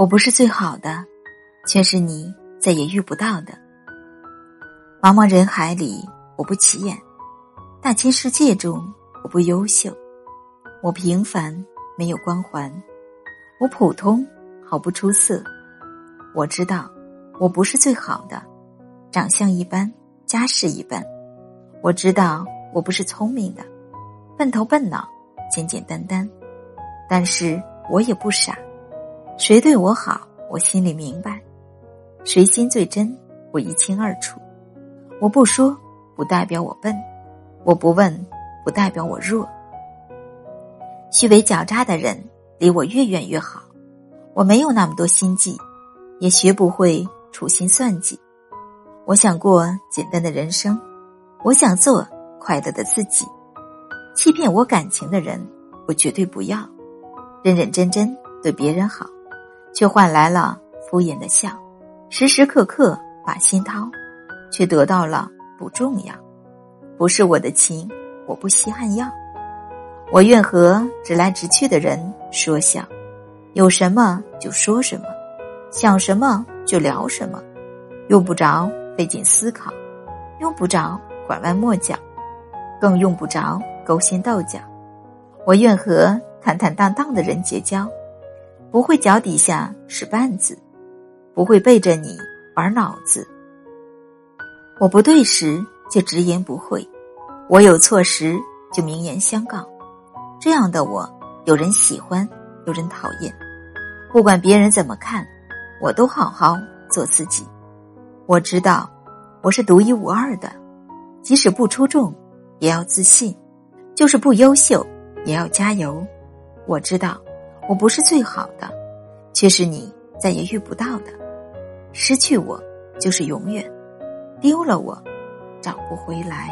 我不是最好的，却是你再也遇不到的。茫茫人海里，我不起眼；大千世界中，我不优秀。我平凡，没有光环；我普通，毫不出色。我知道，我不是最好的，长相一般，家世一般。我知道，我不是聪明的，笨头笨脑，简简单单。但是我也不傻。谁对我好，我心里明白；谁心最真，我一清二楚。我不说，不代表我笨；我不问，不代表我弱。虚伪狡诈的人离我越远越好。我没有那么多心计，也学不会处心算计。我想过简单的人生，我想做快乐的自己。欺骗我感情的人，我绝对不要。认认真真对别人好。却换来了敷衍的笑，时时刻刻把心掏，却得到了不重要。不是我的情，我不稀罕要。我愿和直来直去的人说笑，有什么就说什么，想什么就聊什么，用不着费尽思考，用不着拐弯抹角，更用不着勾心斗角。我愿和坦坦荡荡的人结交。不会脚底下使绊子，不会背着你玩脑子。我不对时就直言不讳，我有错时就明言相告。这样的我，有人喜欢，有人讨厌。不管别人怎么看，我都好好做自己。我知道我是独一无二的，即使不出众，也要自信；就是不优秀，也要加油。我知道。我不是最好的，却是你再也遇不到的。失去我就是永远，丢了我找不回来。